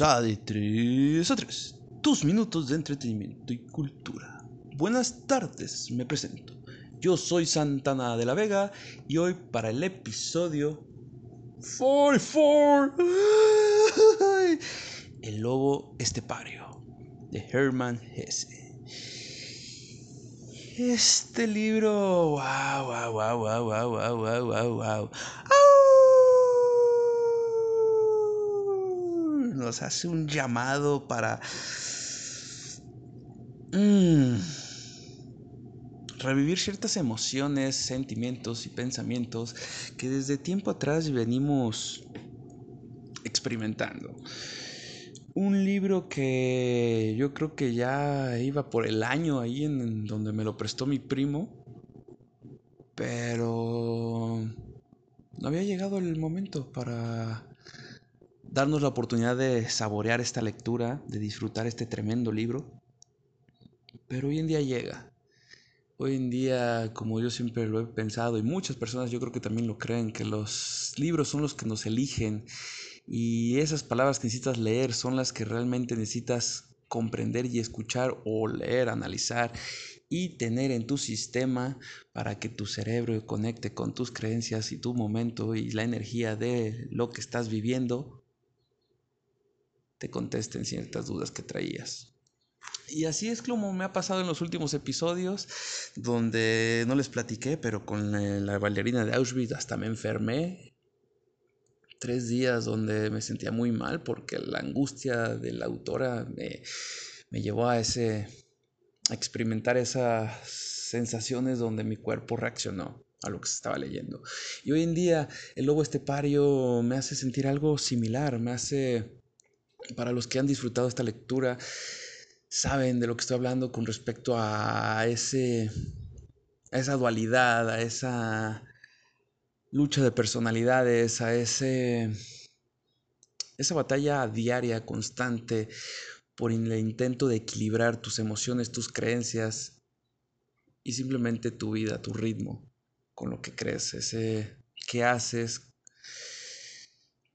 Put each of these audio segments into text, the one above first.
A De 3 a 3, tus minutos de entretenimiento y cultura. Buenas tardes, me presento. Yo soy Santana de la Vega y hoy para el episodio 44, ¡ay! El lobo estepario de Hermann Hesse. Este libro, wow, wow, wow, wow, wow, wow, wow, wow, wow. Nos hace un llamado para mm, revivir ciertas emociones, sentimientos y pensamientos que desde tiempo atrás venimos experimentando. Un libro que yo creo que ya iba por el año ahí en donde me lo prestó mi primo, pero no había llegado el momento para darnos la oportunidad de saborear esta lectura, de disfrutar este tremendo libro. Pero hoy en día llega. Hoy en día, como yo siempre lo he pensado, y muchas personas yo creo que también lo creen, que los libros son los que nos eligen y esas palabras que necesitas leer son las que realmente necesitas comprender y escuchar o leer, analizar y tener en tu sistema para que tu cerebro conecte con tus creencias y tu momento y la energía de lo que estás viviendo te contesten ciertas dudas que traías. Y así es como me ha pasado en los últimos episodios, donde no les platiqué, pero con la bailarina de Auschwitz hasta me enfermé. Tres días donde me sentía muy mal porque la angustia de la autora me, me llevó a ese a experimentar esas sensaciones donde mi cuerpo reaccionó a lo que se estaba leyendo. Y hoy en día el lobo estepario me hace sentir algo similar, me hace para los que han disfrutado esta lectura, saben de lo que estoy hablando con respecto a, ese, a esa dualidad, a esa lucha de personalidades, a ese, esa batalla diaria, constante, por el intento de equilibrar tus emociones, tus creencias y simplemente tu vida, tu ritmo, con lo que crees, ese que haces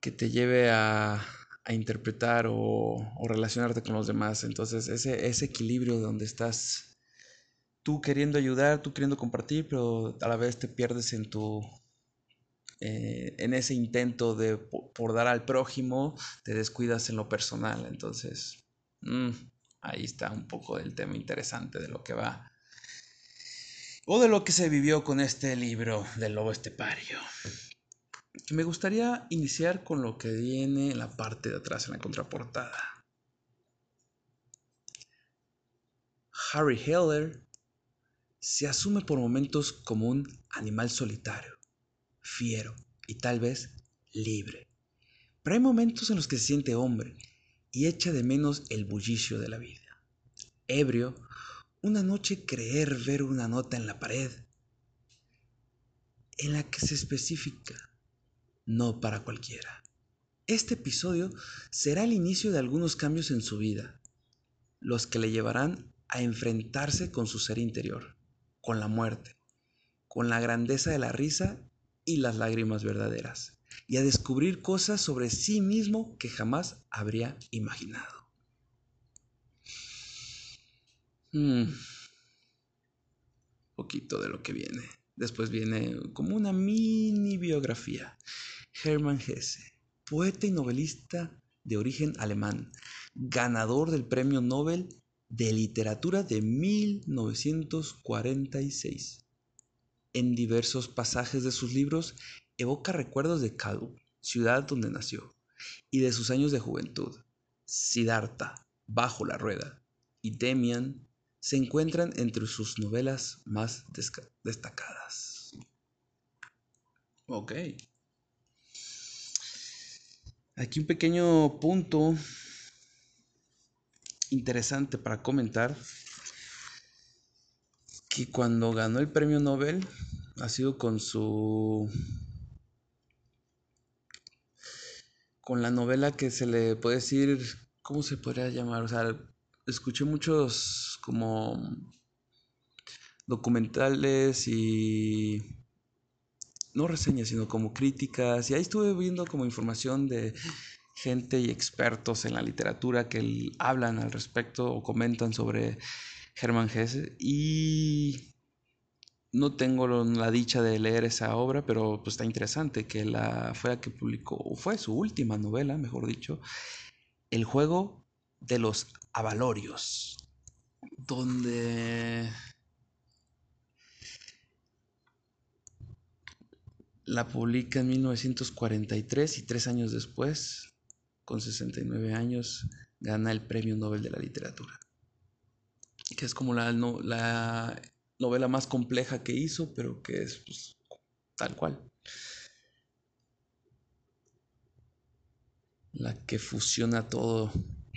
que te lleve a a interpretar o, relacionarte con los demás. Entonces, ese, ese equilibrio donde estás tú queriendo ayudar, tú queriendo compartir, pero a la vez te pierdes en tu... Eh, en ese intento de por, dar al prójimo, te descuidas en lo personal. Entonces, mm, ahí está un poco del tema interesante de lo que va. O de lo que se vivió con este libro del lobo estepario. Me gustaría iniciar con lo que viene en la parte de atrás, en la contraportada. Harry Heller se asume por momentos como un animal solitario, fiero y tal vez libre. Pero hay momentos en los que se siente hombre y echa de menos el bullicio de la vida. Ebrio, una noche creer ver una nota en la pared en la que se especifica no para cualquiera. Este episodio será el inicio de algunos cambios en su vida, los que le llevarán a enfrentarse con su ser interior, con la muerte, con la grandeza de la risa y las lágrimas verdaderas, y a descubrir cosas sobre sí mismo que jamás habría imaginado. Hmm. Poquito de lo que viene. Después viene como una mini biografía Hermann Hesse, poeta y novelista de origen alemán, ganador del Premio Nobel de Literatura de 1946. En diversos pasajes de sus libros evoca recuerdos de Kalu, ciudad donde nació, y de sus años de juventud. Siddhartha, Bajo la Rueda, y Demian se encuentran entre sus novelas más destacadas. Ok. Aquí un pequeño punto interesante para comentar que cuando ganó el premio Nobel ha sido con su con la novela que se le puede decir cómo se podría llamar o sea escuché muchos como documentales y no reseñas sino como críticas y ahí estuve viendo como información de gente y expertos en la literatura que hablan al respecto o comentan sobre Germán Hesse y no tengo la dicha de leer esa obra, pero pues está interesante que la fue la que publicó, o fue su última novela, mejor dicho, El juego de los avalorios, donde la publica en 1943 y tres años después con 69 años, gana el Premio Nobel de la Literatura. Que es como la, la novela más compleja que hizo, pero que es pues, tal cual. La que fusiona todo,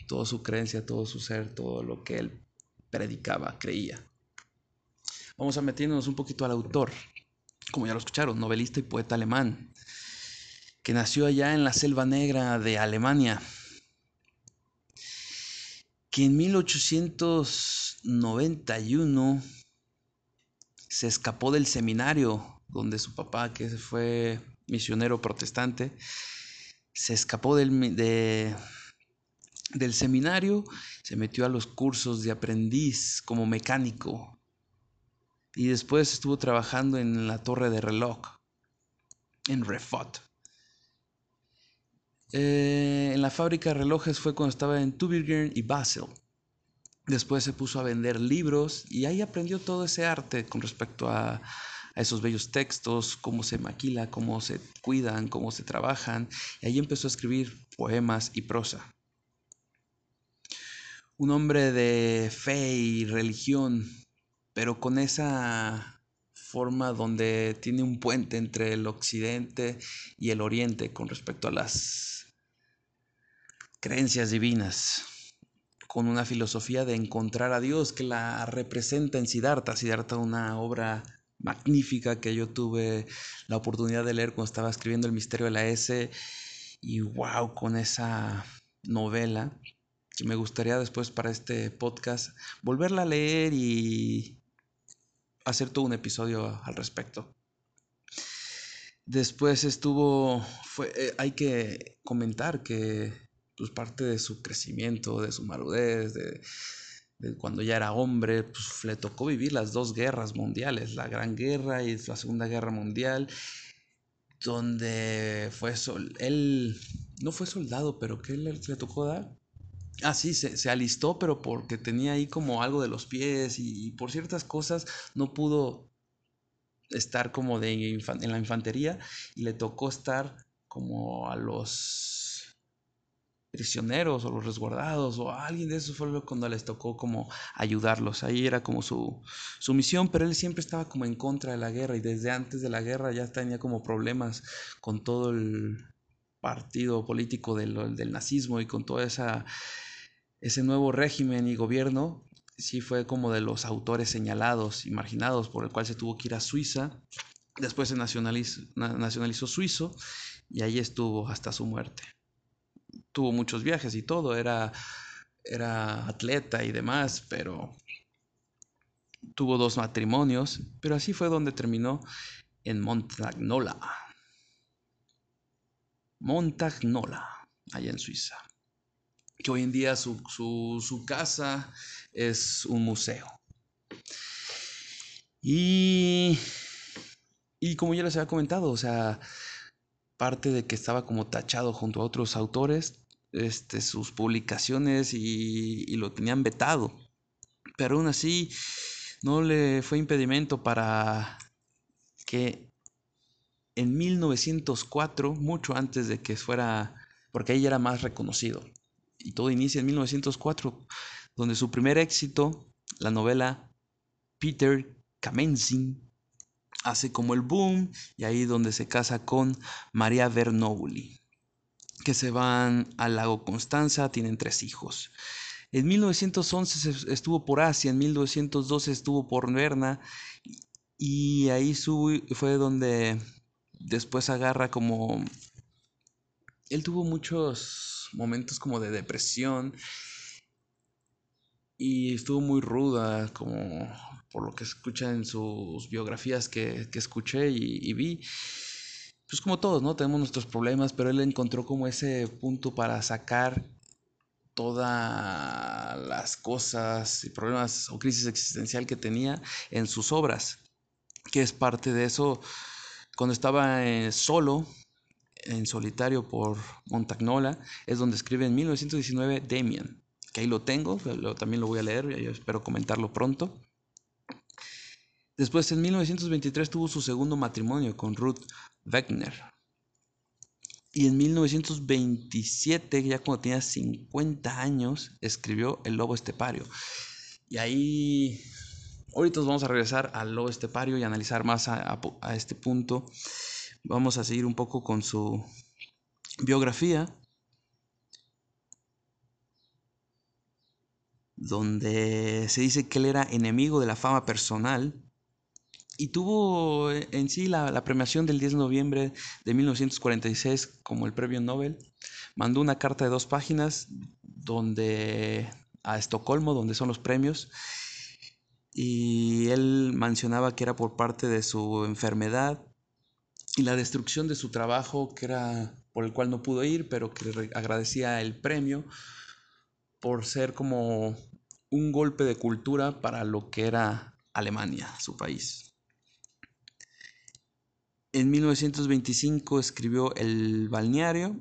toda su creencia, todo su ser, todo lo que él predicaba, creía. Vamos a meternos un poquito al autor. Como ya lo escucharon, novelista y poeta alemán, que nació allá en la Selva Negra de Alemania, que en 1891 se escapó del seminario donde su papá, que fue misionero protestante, se escapó del, del seminario, se metió a los cursos de aprendiz como mecánico y después estuvo trabajando en la torre de reloj, en Refot. Eh, en la fábrica de relojes fue cuando estaba en Tübingen y Basel. Después se puso a vender libros y ahí aprendió todo ese arte con respecto a, a esos bellos textos, cómo se maquila, cómo se cuidan, cómo se trabajan. Y ahí empezó a escribir poemas y prosa. Un hombre de fe y religión, pero con esa forma donde tiene un puente entre el occidente y el oriente con respecto a las creencias divinas, con una filosofía de encontrar a Dios que la representa en Siddhartha. Siddhartha, una obra magnífica que yo tuve la oportunidad de leer cuando estaba escribiendo El misterio de la S. Y wow, con esa novela me gustaría después para este podcast volverla a leer y hacer todo un episodio al respecto. Después estuvo, fue, eh, hay que comentar que pues parte de su crecimiento, de su marudez, de, cuando ya era hombre, pues le tocó vivir las dos guerras mundiales, la Gran Guerra y la Segunda Guerra Mundial, donde fue sol, él no fue soldado, pero ¿qué le, le tocó dar? Ah, sí, se, alistó, pero porque tenía ahí como algo de los pies y, por ciertas cosas no pudo estar como de en la infantería y le tocó estar como a los prisioneros o los resguardados o alguien de esos fue cuando les tocó como ayudarlos. Ahí era como su, su misión, pero él siempre estaba como en contra de la guerra y desde antes de la guerra ya tenía como problemas con todo el partido político del, del nazismo y con todo esa, ese nuevo régimen y gobierno. Sí fue como de los autores señalados y marginados por el cual se tuvo que ir a Suiza. Después se nacionalizó, nacionalizó suizo y ahí estuvo hasta su muerte tuvo muchos viajes y todo, era, era atleta y demás, pero tuvo dos matrimonios, pero así fue donde terminó en Montagnola. Montagnola, allá en Suiza. Que hoy en día su, su casa es un museo. Y, y como ya les había comentado, o sea, parte de que estaba como tachado junto a otros autores, este, sus publicaciones y, lo tenían vetado. Pero aún así no le fue impedimento para que en 1904, mucho antes de que fuera, porque ahí era más reconocido, y todo inicia en 1904, donde su primer éxito, la novela Peter Kamensin, hace como el boom y ahí donde se casa con María Bernoulli, que se van al lago Constanza, tienen tres hijos. En 1911 estuvo por Asia, en 1912 estuvo por Berna y ahí fue donde después agarra como... Él tuvo muchos momentos como de depresión y estuvo muy ruda, como por lo que escucha en sus biografías que, escuché y, vi. Pues como todos, ¿no? Tenemos nuestros problemas, pero él encontró como ese punto para sacar todas las cosas y problemas o crisis existencial que tenía en sus obras, que es parte de eso. Cuando estaba eh, solo, en solitario por Montagnola, es donde escribe en 1919 Demian que ahí lo tengo, también lo voy a leer, yo espero comentarlo pronto. Después, en 1923, tuvo su segundo matrimonio con Ruth Wegner. Y en 1927, ya cuando tenía 50 años, escribió El Lobo Estepario. Y ahí, ahorita vamos a regresar al Lobo Estepario y analizar más a este punto. Vamos a seguir un poco con su biografía. donde se dice que él era enemigo de la fama personal y tuvo en sí la, premiación del 10 de noviembre de 1946 como el premio Nobel. Mandó una carta de dos páginas donde a Estocolmo, donde son los premios, y él mencionaba que era por parte de su enfermedad y la destrucción de su trabajo, que era por el cual no pudo ir, pero que agradecía el premio por ser como un golpe de cultura para lo que era Alemania, su país. En 1925 escribió El balneario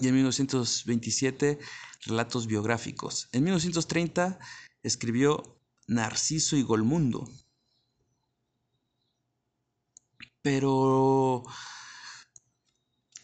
y en 1927 Relatos biográficos. En 1930 escribió Narciso y Golmundo. Pero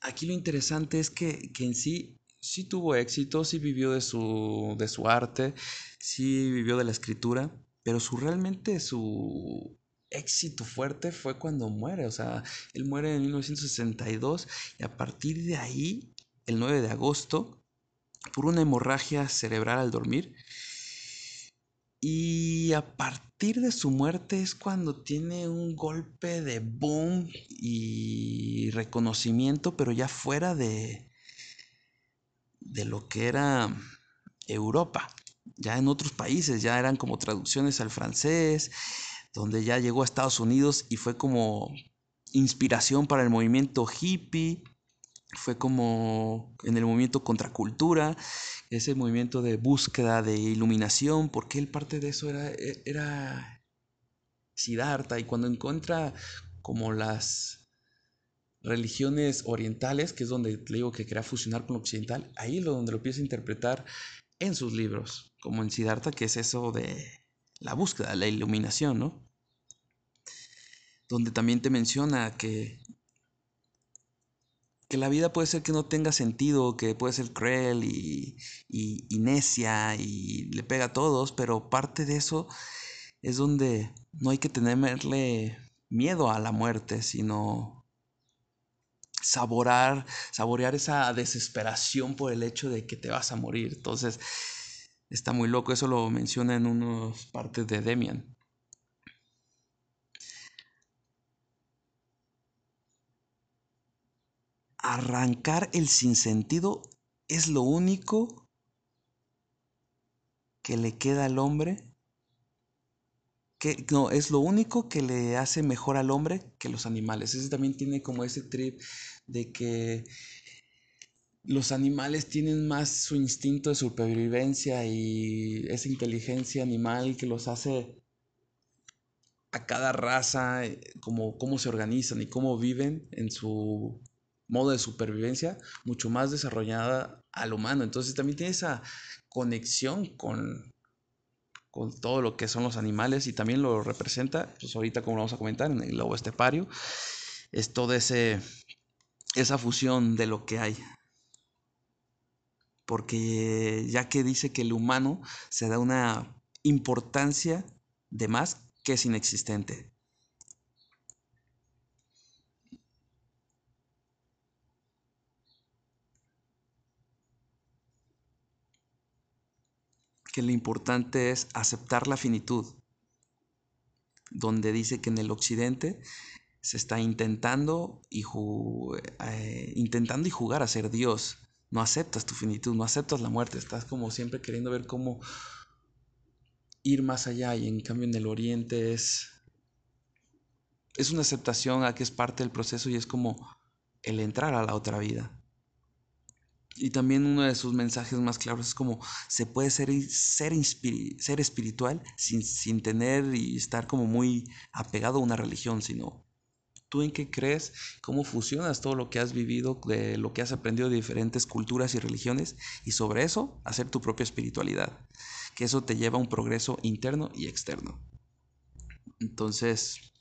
aquí lo interesante es que, que en sí sí tuvo éxito, sí vivió de su, de su arte, sí vivió de la escritura, pero su realmente su éxito fuerte fue cuando muere, o sea, él muere en 1962 y a partir de ahí, el 9 de agosto, por una hemorragia cerebral al dormir, y a partir de su muerte es cuando tiene un golpe de boom y reconocimiento, pero ya fuera de, de lo que era Europa. Ya en otros países ya eran como traducciones al francés, donde ya llegó a Estados Unidos y fue como inspiración para el movimiento hippie, fue como en el movimiento contracultura, ese movimiento de búsqueda de iluminación, porque él parte de eso era, era Siddhartha y cuando encuentra como las religiones orientales, que es donde le digo que quería fusionar con lo occidental, ahí es donde lo empieza a interpretar en sus libros, como en Siddhartha, que es eso de la búsqueda, la iluminación, ¿no? Donde también te menciona que, que la vida puede ser que no tenga sentido, que puede ser cruel y, y, necia y le pega a todos, pero parte de eso es donde no hay que tenerle miedo a la muerte, sino saborar, saborear esa desesperación por el hecho de que te vas a morir. Entonces, está muy loco, eso lo menciona en unas partes de Demian. Arrancar el sinsentido es lo único que le queda al hombre que no, es lo único que le hace mejor al hombre que los animales. Ese también tiene como ese trip de que los animales tienen más su instinto de supervivencia y esa inteligencia animal que los hace a cada raza, eh, como cómo se organizan y cómo viven en su modo de supervivencia, mucho más desarrollada al humano. Entonces también tiene esa conexión con, con todo lo que son los animales y también lo representa, pues ahorita como lo vamos a comentar en el lobo estepario, es toda ese, esa fusión de lo que hay. Porque ya que dice que el humano se da una importancia de más que es inexistente. Que lo importante es aceptar la finitud, donde dice que en el occidente se está intentando y, eh, intentando y jugar a ser Dios. No aceptas tu finitud, no aceptas la muerte, estás como siempre queriendo ver cómo ir más allá y en cambio en el oriente es es una aceptación a que es parte del proceso y es como el entrar a la otra vida. Y también uno de sus mensajes más claros es como se puede ser, ser, ser espiritual sin, sin tener y estar como muy apegado a una religión, sino tú en qué crees, cómo fusionas todo lo que has vivido, de lo que has aprendido de diferentes culturas y religiones, y sobre eso hacer tu propia espiritualidad, que eso te lleva a un progreso interno y externo. Entonces,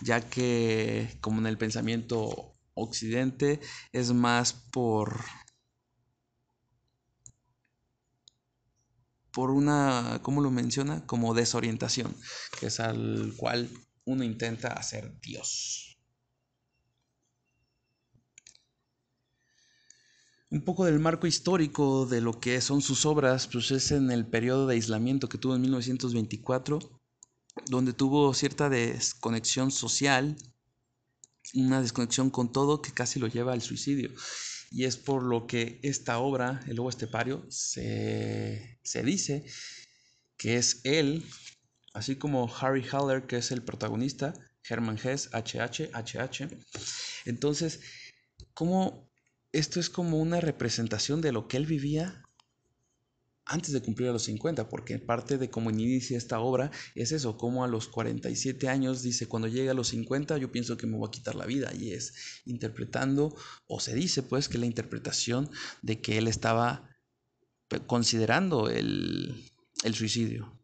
ya que como en el pensamiento occidente es más por por una, ¿cómo lo menciona? Como desorientación, que es al cual uno intenta hacer Dios. Un poco del marco histórico de lo que son sus obras, pues es en el periodo de aislamiento que tuvo en 1924, donde tuvo cierta desconexión social una desconexión con todo que casi lo lleva al suicidio. Y es por lo que esta obra, El Lobo Estepario, se, se dice que es él, así como Harry Haller, que es el protagonista, Herman Hess, HH, HH. Entonces, como esto es como una representación de lo que él vivía antes de cumplir a los 50, porque parte de cómo inicia esta obra es eso, como a los 47 años dice, cuando llegue a los 50 yo pienso que me voy a quitar la vida, y es interpretando, o se dice pues que la interpretación de que él estaba considerando el, el suicidio.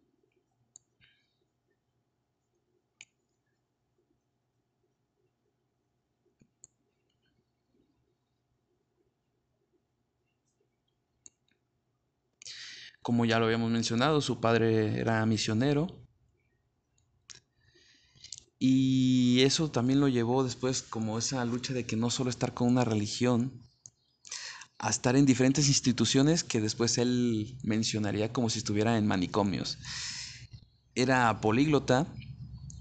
Como ya lo habíamos mencionado, su padre era misionero. Y eso también lo llevó después como esa lucha de que no solo estar con una religión, a estar en diferentes instituciones que después él mencionaría como si estuviera en manicomios. Era políglota,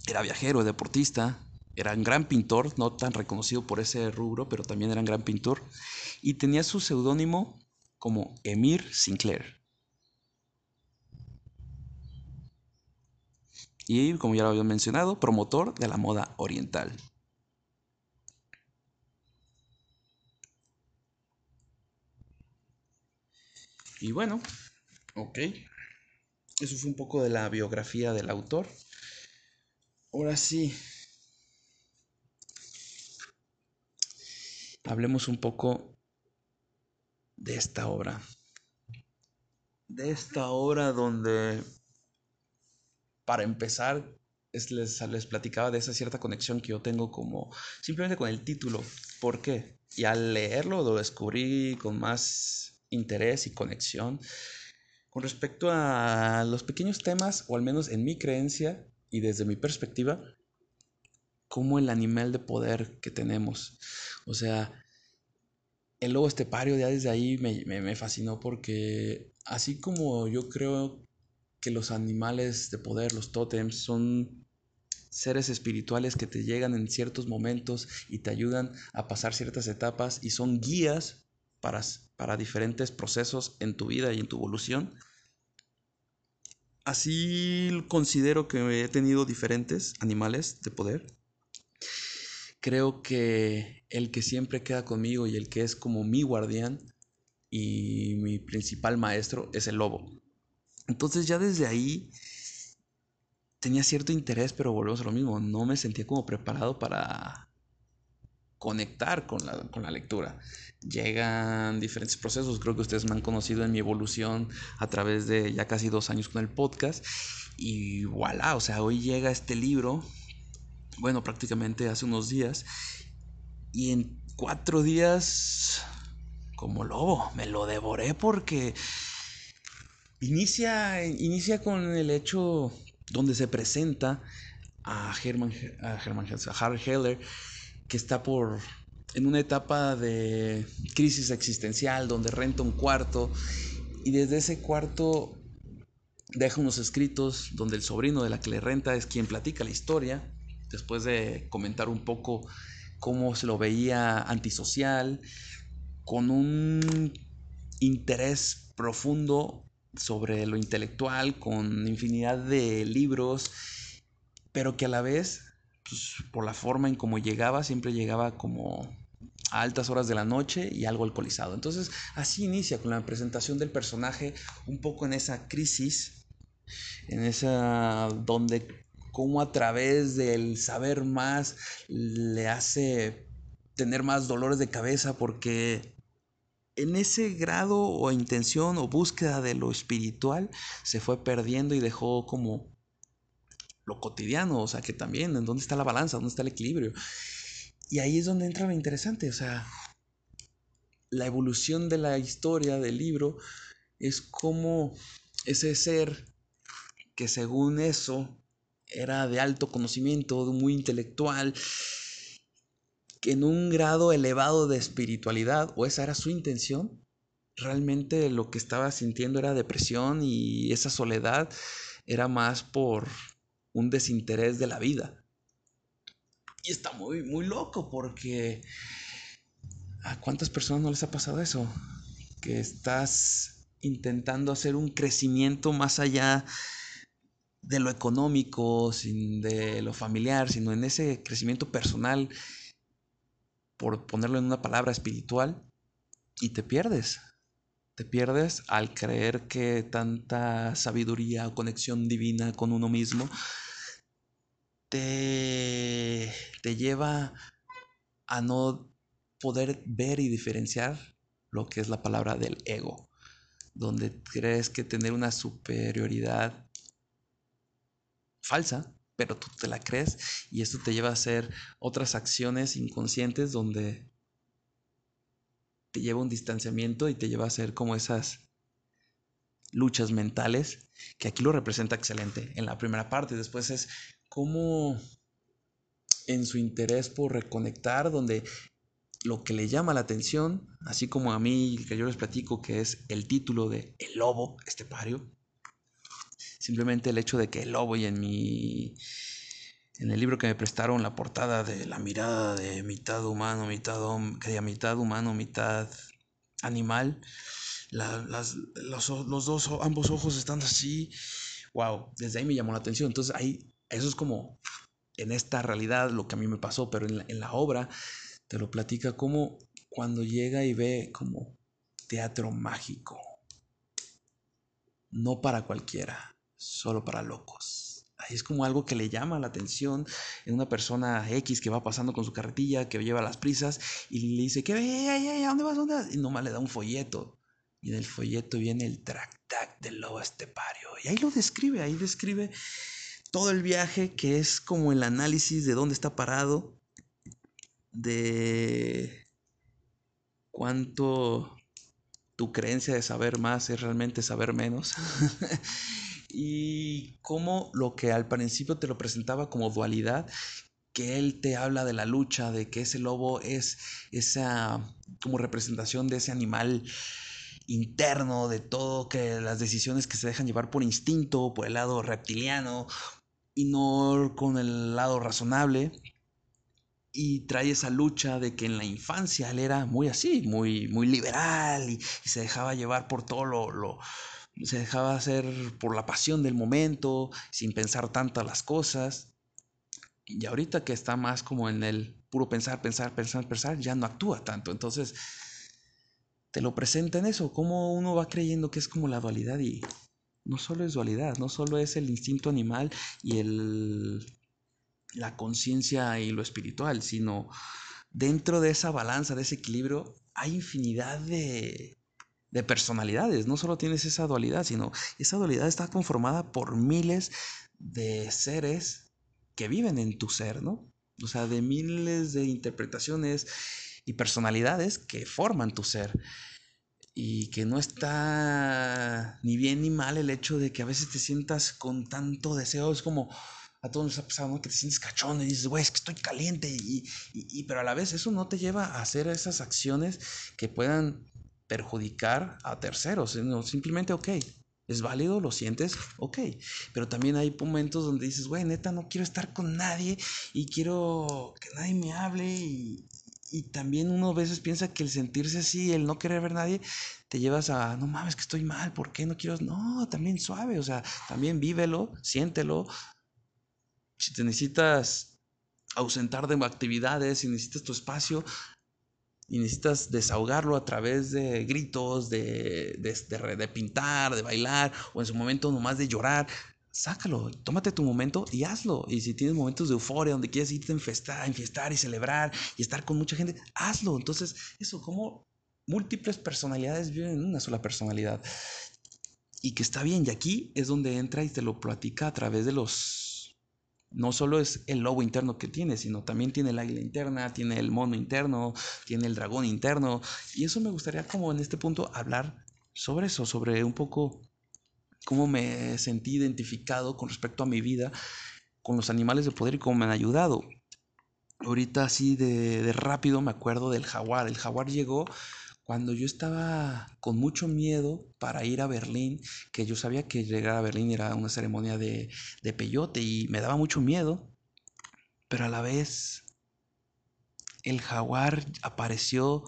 era viajero, deportista, era un gran pintor, no tan reconocido por ese rubro, pero también era un gran pintor, y tenía su seudónimo como Emir Sinclair. Y, como ya lo había mencionado, promotor de la moda oriental. Y bueno, ok. Eso fue un poco de la biografía del autor. Ahora sí. Hablemos un poco de esta obra. De esta obra donde para empezar, les, les platicaba de esa cierta conexión que yo tengo como simplemente con el título. ¿Por qué? Y al leerlo lo descubrí con más interés y conexión con respecto a los pequeños temas, o al menos en mi creencia y desde mi perspectiva, como el animal de poder que tenemos. O sea, el lobo estepario ya desde ahí me, me fascinó porque así como yo creo que los animales de poder, los tótems, son seres espirituales que te llegan en ciertos momentos y te ayudan a pasar ciertas etapas y son guías para, para diferentes procesos en tu vida y en tu evolución. Así considero que he tenido diferentes animales de poder. Creo que el que siempre queda conmigo y el que es como mi guardián y mi principal maestro es el lobo. Entonces ya desde ahí tenía cierto interés, pero volvemos a lo mismo, no me sentía como preparado para conectar con la, con la lectura. Llegan diferentes procesos, creo que ustedes me han conocido en mi evolución a través de ya casi dos años con el podcast. Y voilà, o sea, hoy llega este libro, bueno, prácticamente hace unos días, y en cuatro días, como lobo, me lo devoré porque Inicia, inicia con el hecho donde se presenta a Herman, a a Harry Heller, que está por en una etapa de crisis existencial donde renta un cuarto Y desde ese cuarto deja unos escritos donde el sobrino de la que le renta es quien platica la historia, después de comentar un poco cómo se lo veía antisocial, con un interés profundo sobre lo intelectual, con infinidad de libros, pero que a la vez, pues, por la forma en cómo llegaba, siempre llegaba como a altas horas de la noche y algo alcoholizado. Entonces, así inicia con la presentación del personaje, un poco en esa crisis, en esa donde como a través del saber más le hace tener más dolores de cabeza porque en ese grado o intención o búsqueda de lo espiritual se fue perdiendo y dejó como lo cotidiano, o sea, que también, ¿en dónde está la balanza? ¿Dónde está el equilibrio? Y ahí es donde entra lo interesante, o sea, la evolución de la historia del libro es como ese ser que según eso era de alto conocimiento, muy intelectual, en un grado elevado de espiritualidad, o esa era su intención, realmente lo que estaba sintiendo era depresión y esa soledad era más por un desinterés de la vida. Y está muy, muy loco porque ¿a cuántas personas no les ha pasado eso? Que estás intentando hacer un crecimiento más allá de lo económico, sin de lo familiar, sino en ese crecimiento personal por ponerlo en una palabra espiritual, y te pierdes. Te pierdes al creer que tanta sabiduría o conexión divina con uno mismo te, te lleva a no poder ver y diferenciar lo que es la palabra del ego, donde crees que tener una superioridad falsa pero tú te la crees y esto te lleva a hacer otras acciones inconscientes donde te lleva un distanciamiento y te lleva a hacer como esas luchas mentales, que aquí lo representa excelente en la primera parte. Después es como en su interés por reconectar, donde lo que le llama la atención, así como a mí que yo les platico que es el título de El lobo estepario, Simplemente el hecho de que el lobo y en mi. En el libro que me prestaron la portada de la mirada de mitad humano, mitad hombre, mitad humano, mitad animal, las, los, los, dos, ambos ojos están así, wow, desde ahí me llamó la atención. Entonces ahí, eso es como en esta realidad lo que a mí me pasó, pero en la, en la obra te lo platica como cuando llega y ve como teatro mágico, no para cualquiera solo para locos. Ahí es como algo que le llama la atención en una persona X que va pasando con su carretilla, que lleva las prisas y le dice, ¿qué? ¿Dónde vas? ¿Dónde vas? Y nomás le da un folleto. Y en el folleto viene el tractac del lobo estepario. Y ahí lo describe, ahí describe todo el viaje que es como el análisis de dónde está parado, de cuánto tu creencia de saber más es realmente saber menos. y cómo lo que al principio te lo presentaba como dualidad, que él te habla de la lucha, de que ese lobo es esa como representación de ese animal interno, de todo, que las decisiones que se dejan llevar por instinto, por el lado reptiliano y no con el lado razonable. Y trae esa lucha de que en la infancia él era muy así, muy, muy liberal y, se dejaba llevar por todo lo, lo se dejaba hacer por la pasión del momento, sin pensar tanto las cosas. Y ahorita que está más como en el puro pensar, pensar, pensar, pensar, ya no actúa tanto. Entonces, te lo presenta en eso, como uno va creyendo que es como la dualidad y no solo es dualidad, no solo es el instinto animal y el, la conciencia y lo espiritual, sino dentro de esa balanza, de ese equilibrio, hay infinidad de, de personalidades. No solo tienes esa dualidad, sino esa dualidad está conformada por miles de seres que viven en tu ser, ¿no? O sea, de miles de interpretaciones y personalidades que forman tu ser. Y que no está ni bien ni mal el hecho de que a veces te sientas con tanto deseo. Es como a todos nos ha pasado, ¿no? Que te sientes cachón y dices, güey, es que estoy caliente. Y, y, pero a la vez eso no te lleva a hacer esas acciones que puedan perjudicar a terceros, sino simplemente, ok, es válido, lo sientes, ok. Pero también hay momentos donde dices, güey, neta, no quiero estar con nadie y quiero que nadie me hable. Y, y, también uno a veces piensa que el sentirse así, el no querer ver a nadie, te llevas a, no mames, que estoy mal, ¿por qué no quiero? No, también suave, o sea, también vívelo, siéntelo. Si te necesitas ausentar de actividades, si necesitas tu espacio, y necesitas desahogarlo a través de gritos, de, de, pintar, de bailar, o en su momento nomás de llorar, sácalo, tómate tu momento y hazlo. Y si tienes momentos de euforia donde quieres irte a enfiestar, enfiestar y celebrar y estar con mucha gente, hazlo. Entonces, eso, como múltiples personalidades viven en una sola personalidad. Y que está bien, y aquí es donde entra y te lo platica a través de los no solo es el lobo interno que tiene, sino también tiene el águila interna, tiene el mono interno, tiene el dragón interno. Y eso me gustaría como en este punto hablar sobre eso, sobre un poco cómo me sentí identificado con respecto a mi vida con los animales de poder y cómo me han ayudado. Ahorita así de, de rápido me acuerdo del jaguar. El jaguar llegó cuando yo estaba con mucho miedo para ir a Berlín, que yo sabía que llegar a Berlín era una ceremonia de, de peyote y me daba mucho miedo, pero a la vez el jaguar apareció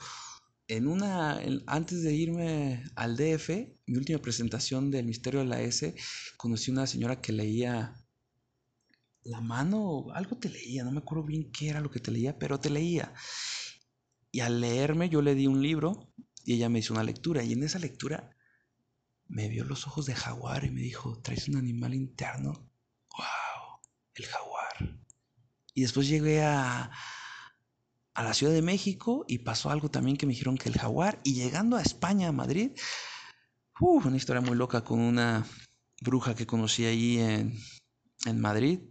en una, antes de irme al DF, mi última presentación del Misterio de la S, conocí una señora que leía la mano, algo te leía, no me acuerdo bien qué era lo que te leía, pero te leía. Y al leerme yo le di un libro y ella me hizo una lectura. Y en esa lectura me vio los ojos de jaguar y me dijo, ¿traes un animal interno? ¡Wow! El jaguar. Y después llegué a, a la Ciudad de México y pasó algo también que me dijeron que el jaguar. Y llegando a España, a Madrid, uh, una historia muy loca con una bruja que conocí ahí en, en Madrid.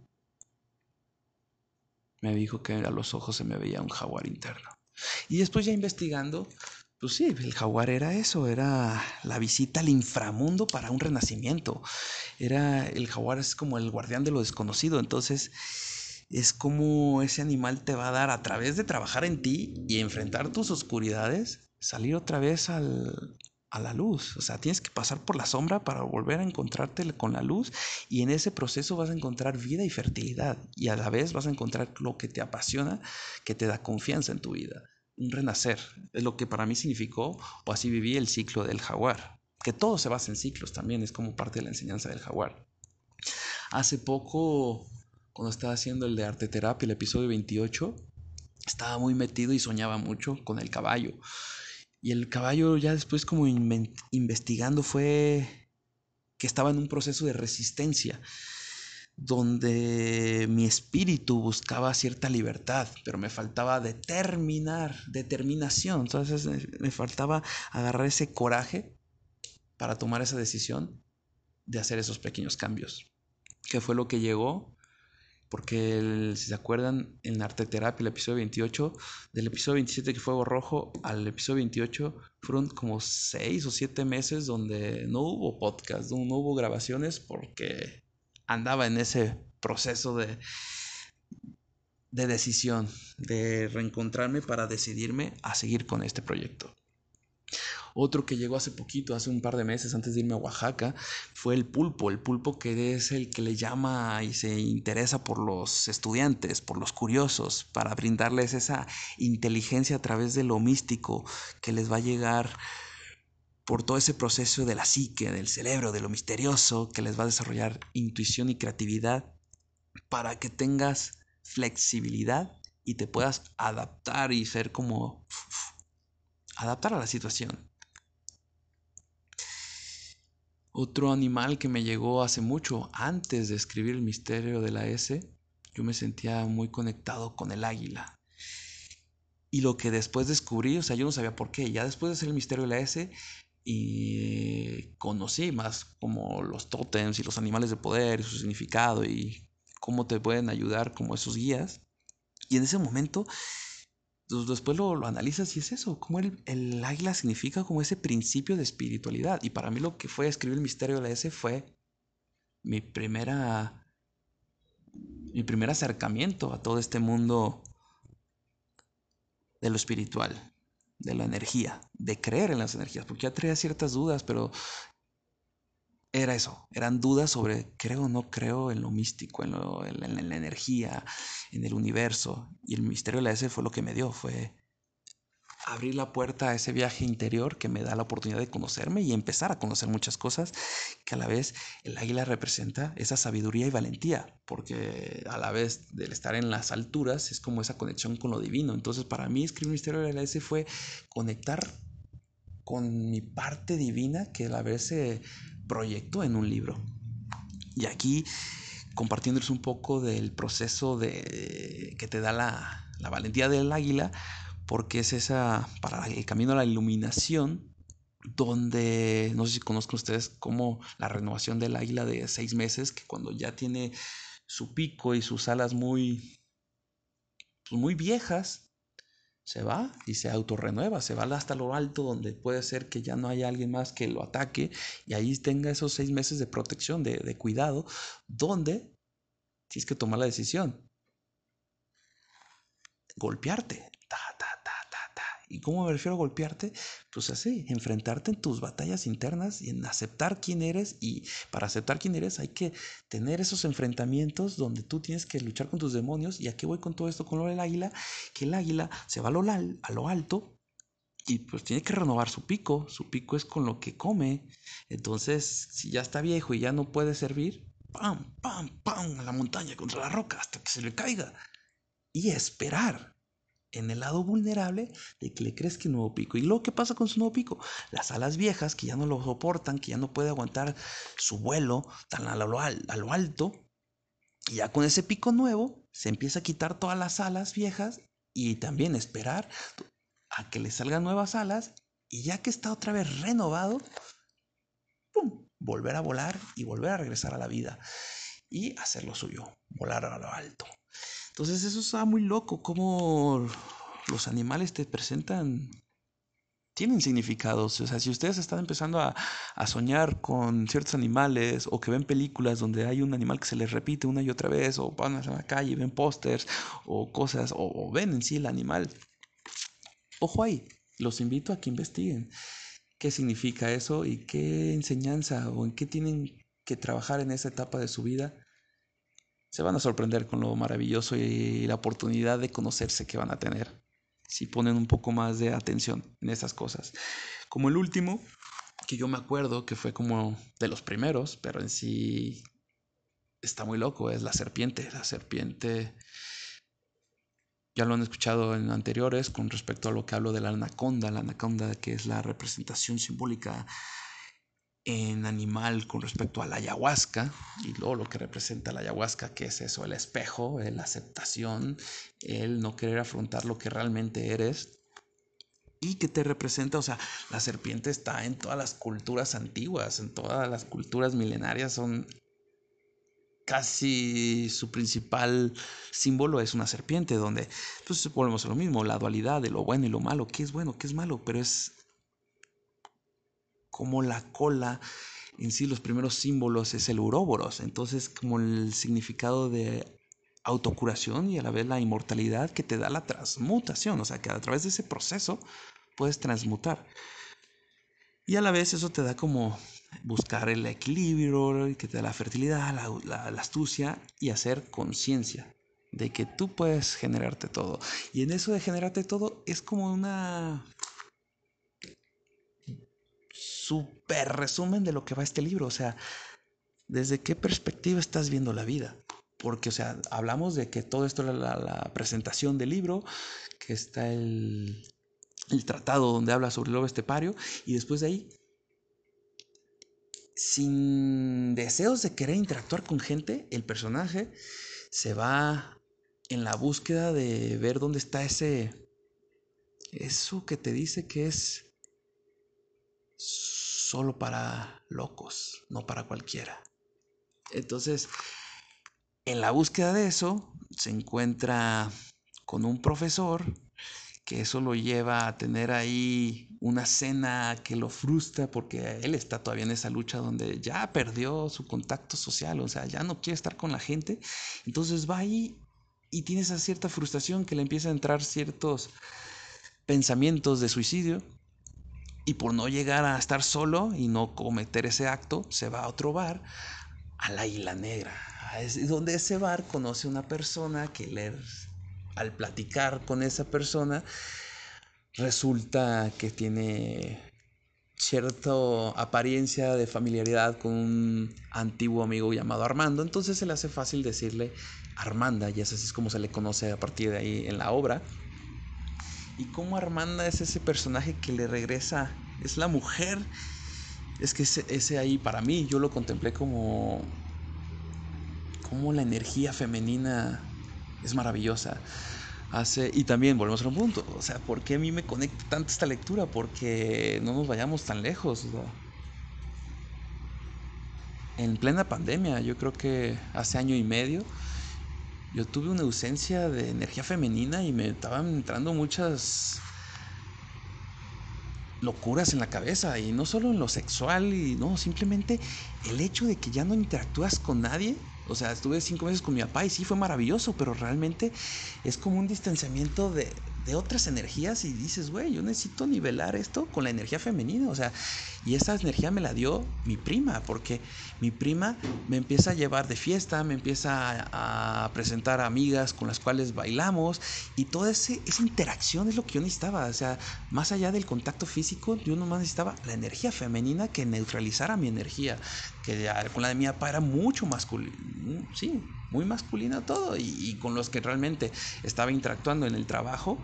Me dijo que a los ojos se me veía un jaguar interno. Y después ya investigando, pues sí, el jaguar era eso, era la visita al inframundo para un renacimiento. Era el jaguar es como el guardián de lo desconocido, entonces es como ese animal te va a dar a través de trabajar en ti y enfrentar tus oscuridades, salir otra vez al, a la luz. O sea, tienes que pasar por la sombra para volver a encontrarte con la luz y en ese proceso vas a encontrar vida y fertilidad y a la vez vas a encontrar lo que te apasiona, que te da confianza en tu vida un renacer. Es lo que para mí significó, o así viví el ciclo del jaguar. Que todo se basa en ciclos también, es como parte de la enseñanza del jaguar. Hace poco, cuando estaba haciendo el de arte terapia, el episodio 28, estaba muy metido y soñaba mucho con el caballo. Y el caballo ya después como investigando fue que estaba en un proceso de resistencia donde mi espíritu buscaba cierta libertad, pero me faltaba determinar, determinación. Entonces me faltaba agarrar ese coraje para tomar esa decisión de hacer esos pequeños cambios. ¿Qué fue lo que llegó? Porque si se acuerdan, en Arte Terapia, el episodio 28, del episodio 27 que fue Rojo al episodio 28, fueron como 6 o 7 meses donde no hubo podcast, no hubo grabaciones porque andaba en ese proceso de, de decisión, de reencontrarme para decidirme a seguir con este proyecto. Otro que llegó hace poquito, hace un par de meses antes de irme a Oaxaca, fue el pulpo. El pulpo que es el que le llama y se interesa por los estudiantes, por los curiosos, para brindarles esa inteligencia a través de lo místico que les va a llegar por todo ese proceso de la psique, del cerebro, de lo misterioso, que les va a desarrollar intuición y creatividad para que tengas flexibilidad y te puedas adaptar y ser como adaptar a la situación. Otro animal que me llegó hace mucho, antes de escribir el misterio de la S, yo me sentía muy conectado con el águila. Y lo que después descubrí, o sea, yo no sabía por qué, ya después de hacer el misterio de la S, y conocí más como los tótems y los animales de poder y su significado y cómo te pueden ayudar como esos guías. Y en ese momento, pues, después lo, lo analizas y es eso, como el, el, águila significa como ese principio de espiritualidad. Y para mí lo que fue escribir el misterio de la S fue mi primera, mi primer acercamiento a todo este mundo de lo espiritual. de la energía, de creer en las energías, porque ya traía ciertas dudas, pero era eso, eran dudas sobre creo o no creo en lo místico, en, la energía, en el universo. Y el misterio de la S fue lo que me dio, fue abrir la puerta a ese viaje interior que me da la oportunidad de conocerme y empezar a conocer muchas cosas que a la vez el águila representa esa sabiduría y valentía, porque a la vez del estar en las alturas es como esa conexión con lo divino. Entonces para mí escribir Misterio de la S fue conectar con mi parte divina que a la vez se proyectó en un libro. Y aquí compartiéndoles un poco del proceso de, que te da la, la valentía del águila, porque es esa, para el camino a la iluminación, donde, no sé si conozcan ustedes como la renovación del águila de seis meses, que cuando ya tiene su pico y sus alas muy, pues muy viejas, se va y se autorrenueva, se va hasta lo alto donde puede ser que ya no haya alguien más que lo ataque y ahí tenga esos seis meses de protección, de, de cuidado, donde tienes que tomar la decisión. Golpearte, ¿Y cómo me refiero a golpearte? Pues así, enfrentarte en tus batallas internas y en aceptar quién eres. Y para aceptar quién eres hay que tener esos enfrentamientos donde tú tienes que luchar con tus demonios. Y aquí voy con todo esto con lo del águila, que el águila se va a lo, a lo alto y pues tiene que renovar su pico. Su pico es con lo que come. Entonces, si ya está viejo y ya no puede servir, pam, pam, pam, a la montaña contra la roca hasta que se le caiga. Y esperar en el lado vulnerable de que le crezca un nuevo pico. ¿Y luego qué pasa con su nuevo pico? Las alas viejas que ya no lo soportan, que ya no puede aguantar su vuelo tan a lo, a lo alto. Y ya con ese pico nuevo se empieza a quitar todas las alas viejas y también esperar a que le salgan nuevas alas. Y ya que está otra vez renovado, ¡pum! volver a volar y volver a regresar a la vida. Y hacer lo suyo, volar a lo alto. Entonces eso está muy loco, como los animales te presentan, tienen significados. O sea, si ustedes están empezando a, soñar con ciertos animales o que ven películas donde hay un animal que se les repite una y otra vez, o van a la calle y ven pósters o cosas, o, ven en sí el animal, ojo ahí, los invito a que investiguen qué significa eso y qué enseñanza o en qué tienen que trabajar en esa etapa de su vida se van a sorprender con lo maravilloso y la oportunidad de conocerse que van a tener si ponen un poco más de atención en esas cosas. Como el último, que yo me acuerdo que fue como de los primeros, pero en sí está muy loco, es la serpiente. La serpiente, ya lo han escuchado en anteriores con respecto a lo que hablo de la anaconda, la anaconda que es la representación simbólica en animal con respecto a la ayahuasca y luego lo que representa la ayahuasca, que es eso, el espejo, la aceptación, el no querer afrontar lo que realmente eres y que te representa, o sea, la serpiente está en todas las culturas antiguas, en todas las culturas milenarias, son casi su principal símbolo es una serpiente, donde pues volvemos a lo mismo, la dualidad de lo bueno y lo malo, qué es bueno, qué es malo, pero es como la cola en sí, los primeros símbolos es el uróboros, entonces como el significado de autocuración y a la vez la inmortalidad que te da la transmutación, o sea que a través de ese proceso puedes transmutar. Y a la vez eso te da como buscar el equilibrio, que te da la fertilidad, la, la astucia y hacer conciencia de que tú puedes generarte todo. Y en eso de generarte todo es como una súper resumen de lo que va este libro. O sea, ¿desde qué perspectiva estás viendo la vida? Porque, o sea, hablamos de que todo esto es la, presentación del libro, que está el, el tratado donde habla sobre el lobo y después de ahí, sin deseos de querer interactuar con gente, el personaje se va en la búsqueda de ver dónde está ese... Eso que te dice que es solo para locos, no para cualquiera. Entonces, en la búsqueda de eso, se encuentra con un profesor que eso lo lleva a tener ahí una cena que lo frustra porque él está todavía en esa lucha donde ya perdió su contacto social, o sea, ya no quiere estar con la gente. Entonces va ahí y tiene esa cierta frustración que le empieza a entrar ciertos pensamientos de suicidio y por no llegar a estar solo y no cometer ese acto, se va a otro bar, a la Isla Negra. Es donde ese bar conoce una persona que al platicar con esa persona resulta que tiene cierta apariencia de familiaridad con un antiguo amigo llamado Armando, entonces se le hace fácil decirle Armanda, y así es como se le conoce a partir de ahí en la obra. Y como Armanda es ese personaje que le regresa, es la mujer, es que ese, ese ahí para mí yo lo contemplé como como la energía femenina es maravillosa. Hace, y también volvemos a un punto, o sea, ¿por qué a mí me conecta tanto esta lectura? Porque no nos vayamos tan lejos. En plena pandemia, yo creo que hace año y medio, yo tuve una ausencia de energía femenina y me estaban entrando muchas locuras en la cabeza y no solo en lo sexual y no, simplemente el hecho de que ya no interactúas con nadie. O sea, estuve cinco meses con mi papá y sí fue maravilloso, pero realmente es como un distanciamiento de, de otras energías y dices, güey, yo necesito nivelar esto con la energía femenina, o sea, y esa energía me la dio mi prima, porque mi prima me empieza a llevar de fiesta, me empieza a, presentar amigas con las cuales bailamos y toda ese, esa interacción es lo que yo necesitaba, o sea, más allá del contacto físico, yo nomás necesitaba la energía femenina que neutralizara mi energía, que con la de mi papá era mucho masculina, sí, muy masculina todo y, y con los que realmente estaba interactuando en el trabajo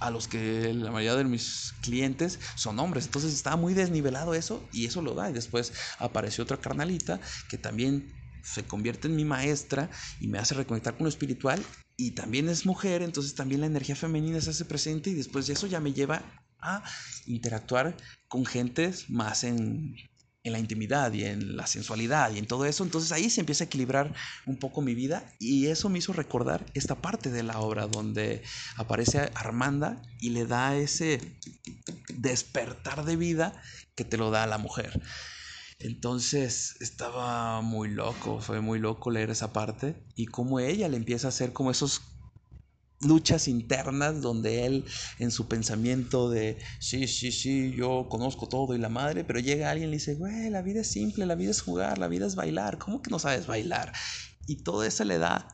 a los que la mayoría de mis clientes son hombres. Entonces estaba muy desnivelado eso y eso lo da. Y después apareció otra carnalita que también se convierte en mi maestra y me hace reconectar con lo espiritual y también es mujer, entonces también la energía femenina se hace presente y después de eso ya me lleva a interactuar con gentes más en en la intimidad y en la sensualidad y en todo eso. Entonces ahí se empieza a equilibrar un poco mi vida y eso me hizo recordar esta parte de la obra donde aparece Armanda y le da ese despertar de vida que te lo da la mujer. Entonces estaba muy loco, fue muy loco leer esa parte y cómo ella le empieza a hacer como esos luchas internas donde él en su pensamiento de sí, sí, sí, yo conozco todo y la madre, pero llega alguien y le dice, güey, la vida es simple, la vida es jugar, la vida es bailar, ¿cómo que no sabes bailar? Y todo eso le da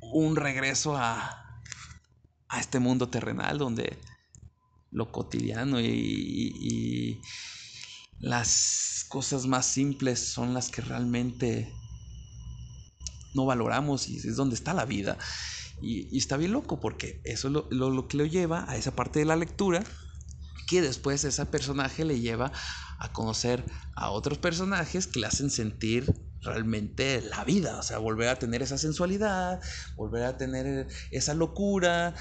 un regreso a, a este mundo terrenal donde lo cotidiano y, y las cosas más simples son las que realmente no valoramos y es donde está la vida. Y, está bien loco porque eso es lo, que lo lleva a esa parte de la lectura que después ese personaje le lleva a conocer a otros personajes que le hacen sentir realmente la vida, o sea, volver a tener esa sensualidad, volver a tener esa locura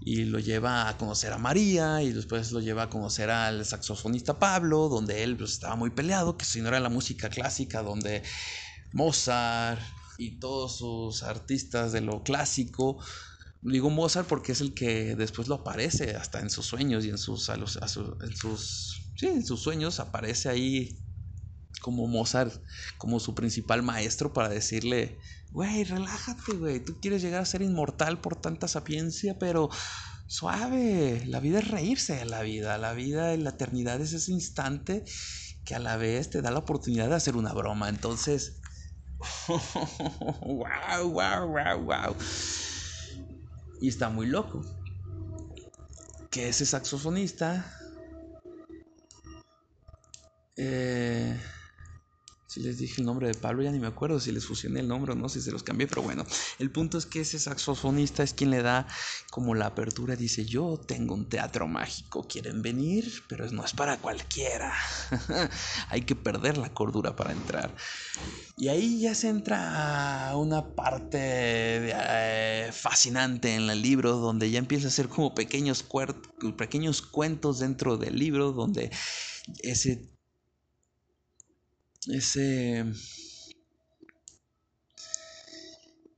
y lo lleva a conocer a María y después lo lleva a conocer al saxofonista Pablo, donde él pues, estaba muy peleado, que si no era la música clásica, donde Mozart, y todos sus artistas de lo clásico. Digo Mozart porque es el que después lo aparece hasta en sus sueños y en sus, en sus, sí, en sus sueños aparece ahí como Mozart, como su principal maestro para decirle, güey, relájate, güey, tú quieres llegar a ser inmortal por tanta sapiencia, pero suave, la vida es reírse de la vida, la vida y la eternidad es ese instante que a la vez te da la oportunidad de hacer una broma, entonces wow, wow, wow, wow. Y está muy loco. Que ese saxofonista eh, si les dije el nombre de Pablo, ya ni me acuerdo si les fusioné el nombre o no, si se los cambié, pero bueno, el punto es que ese saxofonista es quien le da como la apertura, dice, yo tengo un teatro mágico, ¿quieren venir? Pero no es para cualquiera, hay que perder la cordura para entrar. Y ahí ya se entra a una parte eh, fascinante en el libro, donde ya empieza a ser como pequeños, pequeños cuentos dentro del libro, donde ese ese,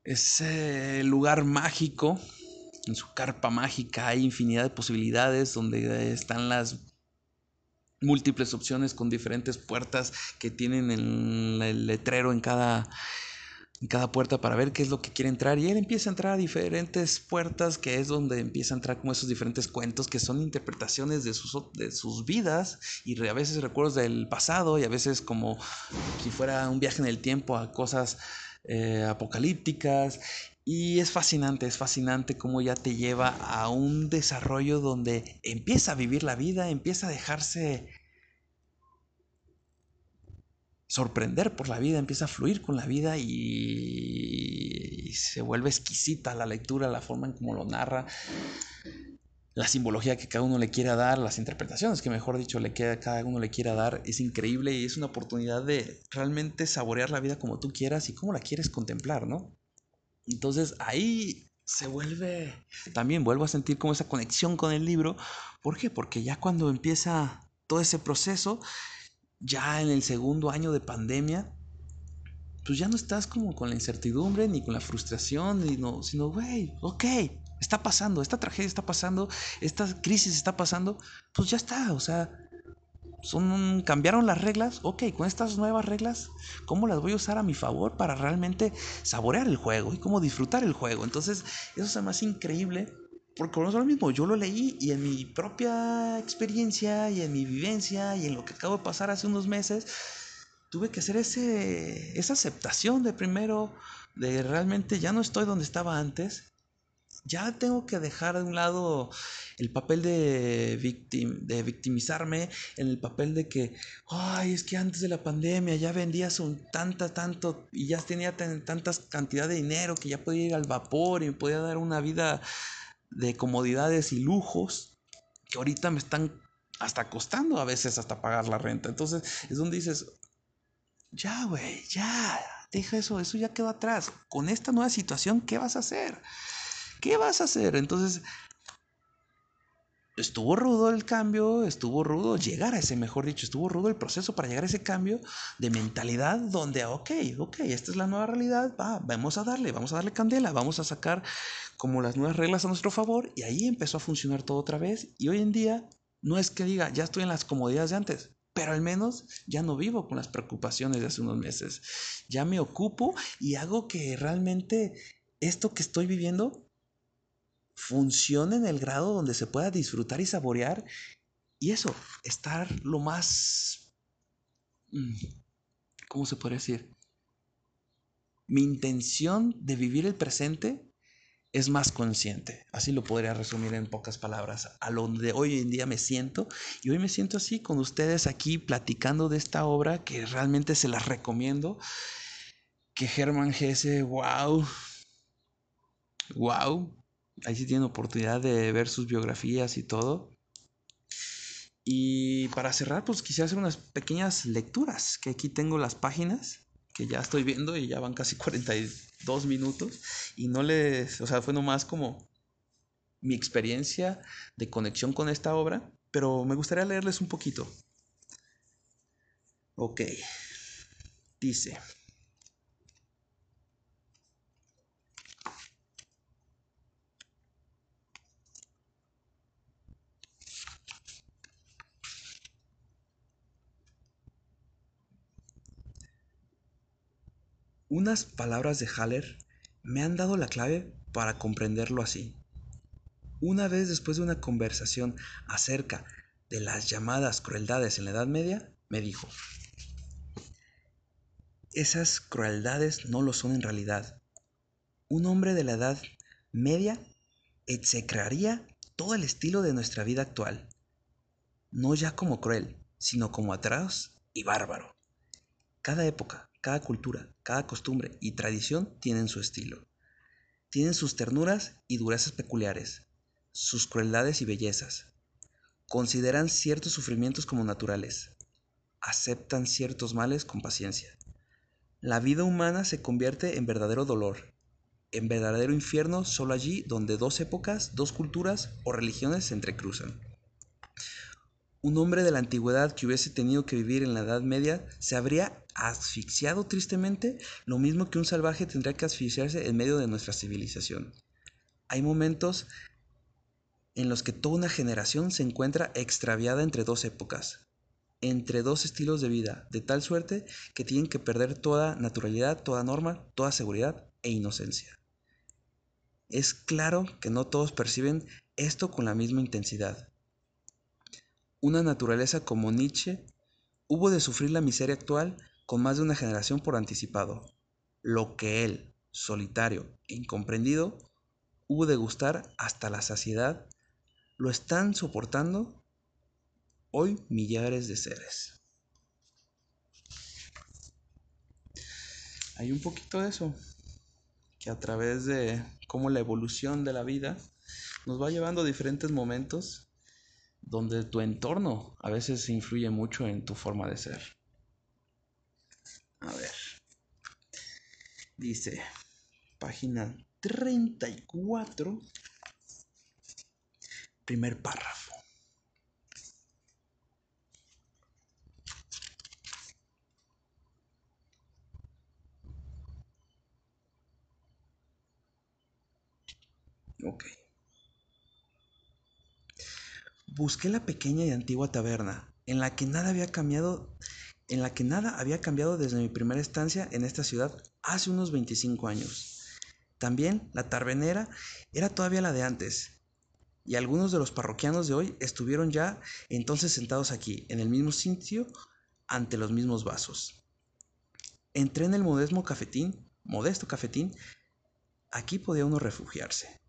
ese lugar mágico, en su carpa mágica hay infinidad de posibilidades donde están las múltiples opciones con diferentes puertas que tienen el, el letrero en cada en cada puerta para ver qué es lo que quiere entrar y él empieza a entrar a diferentes puertas que es donde empieza a entrar como esos diferentes cuentos que son interpretaciones de sus, de sus vidas y a veces recuerdos del pasado y a veces como si fuera un viaje en el tiempo a cosas eh, apocalípticas. Y es fascinante, es fascinante cómo ya te lleva a un desarrollo donde empieza a vivir la vida, empieza a dejarse sorprender por la vida, empieza a fluir con la vida y, se vuelve exquisita la lectura, la forma en cómo lo narra, la simbología que cada uno le quiera dar, las interpretaciones que mejor dicho le queda, cada uno le quiera dar, es increíble y es una oportunidad de realmente saborear la vida como tú quieras y cómo la quieres contemplar, ¿no? Entonces ahí se vuelve, también vuelvo a sentir como esa conexión con el libro. ¿Por qué? Porque ya cuando empieza todo ese proceso, ya en el segundo año de pandemia, pues ya no estás como con la incertidumbre ni con la frustración, ni no, sino, güey, ok, está pasando, esta tragedia está pasando, esta crisis está pasando, pues ya está, o sea, son, cambiaron las reglas, ok, con estas nuevas reglas, ¿cómo las voy a usar a mi favor para realmente saborear el juego y cómo disfrutar el juego? Entonces, eso es más increíble porque es lo mismo, yo lo leí y en mi propia experiencia y en mi vivencia y en lo que acabo de pasar hace unos meses, tuve que hacer ese, esa aceptación de primero, de realmente ya no estoy donde estaba antes, ya tengo que dejar de un lado el papel de, de victimizarme, en el papel de que, ay, es que antes de la pandemia ya vendías un tanta, tanto, y ya tenía tantas cantidad de dinero que ya podía ir al vapor y podía dar una vida de comodidades y lujos que ahorita me están hasta costando a veces hasta pagar la renta. Entonces es donde dices, ya, güey, ya, deja eso, eso ya quedó atrás. Con esta nueva situación, ¿qué vas a hacer? ¿Qué vas a hacer? Entonces, estuvo rudo el cambio, estuvo rudo llegar a ese, mejor dicho, estuvo rudo el proceso para llegar a ese cambio de mentalidad donde, ok, ok, esta es la nueva realidad, va, vamos a darle, vamos a darle candela, vamos a sacar como las nuevas reglas a nuestro favor y ahí empezó a funcionar todo otra vez y hoy en día no es que diga, ya estoy en las comodidades de antes, pero al menos ya no vivo con las preocupaciones de hace unos meses. Ya me ocupo y hago que realmente esto que estoy viviendo funcione en el grado donde se pueda disfrutar y saborear. Y eso, estar lo más... Mm, ¿Cómo se puede decir? Mi intención de vivir el presente es más consciente. Así lo podría resumir en pocas palabras. A lo de hoy en día me siento. Y hoy me siento así con ustedes aquí platicando de esta obra que realmente se las recomiendo. Que Germán Gese, wow. Wow ahí sí tienen oportunidad de ver sus biografías y todo. Y para cerrar, pues quisiera hacer unas pequeñas lecturas, que aquí tengo las páginas, que ya estoy viendo y ya van casi 42 minutos. Y no les, o sea, fue nomás como mi experiencia de conexión con esta obra, pero me gustaría leerles un poquito. Ok, dice. Unas palabras de Haller me han dado la clave para comprenderlo así. Una vez después de una conversación acerca de las llamadas crueldades en la Edad Media, me dijo, esas crueldades no lo son en realidad. Un hombre de la Edad Media execraría todo el estilo de nuestra vida actual, no ya como cruel, sino como atroz y bárbaro. Cada época, cada cultura, cada costumbre y tradición tienen su estilo. Tienen sus ternuras y durezas peculiares, sus crueldades y bellezas. Consideran ciertos sufrimientos como naturales. Aceptan ciertos males con paciencia. La vida humana se convierte en verdadero dolor, en verdadero infierno solo allí donde dos épocas, dos culturas o religiones se entrecruzan. Un hombre de la antigüedad que hubiese tenido que vivir en la Edad Media se habría asfixiado tristemente, lo mismo que un salvaje tendría que asfixiarse en medio de nuestra civilización. Hay momentos en los que toda una generación se encuentra extraviada entre dos épocas. entre dos estilos de vida, de tal suerte que tienen que perder toda naturalidad, toda norma, toda seguridad e inocencia. Es claro que no todos perciben esto con la misma intensidad. Una naturaleza como Nietzsche hubo de sufrir la miseria actual con más de una generación por anticipado. Lo que él, solitario e incomprendido, hubo de gustar hasta la saciedad, lo están soportando hoy millares de seres. Hay un poquito de eso, que a través de cómo la evolución de la vida nos va llevando a diferentes momentos donde tu entorno a veces influye mucho en tu forma de ser. A ver. Dice, página 34, primer párrafo. Ok. Busqué la pequeña y antigua taberna, en la que nada había cambiado, en la que nada había cambiado desde mi primera estancia en esta ciudad hace unos 25 años. También la tarbenera era todavía la de antes, y algunos de los parroquianos de hoy estuvieron ya entonces sentados aquí, en el mismo sitio, ante los mismos vasos. Entré en el modesto cafetín, modesto cafetín, aquí podía uno refugiarse.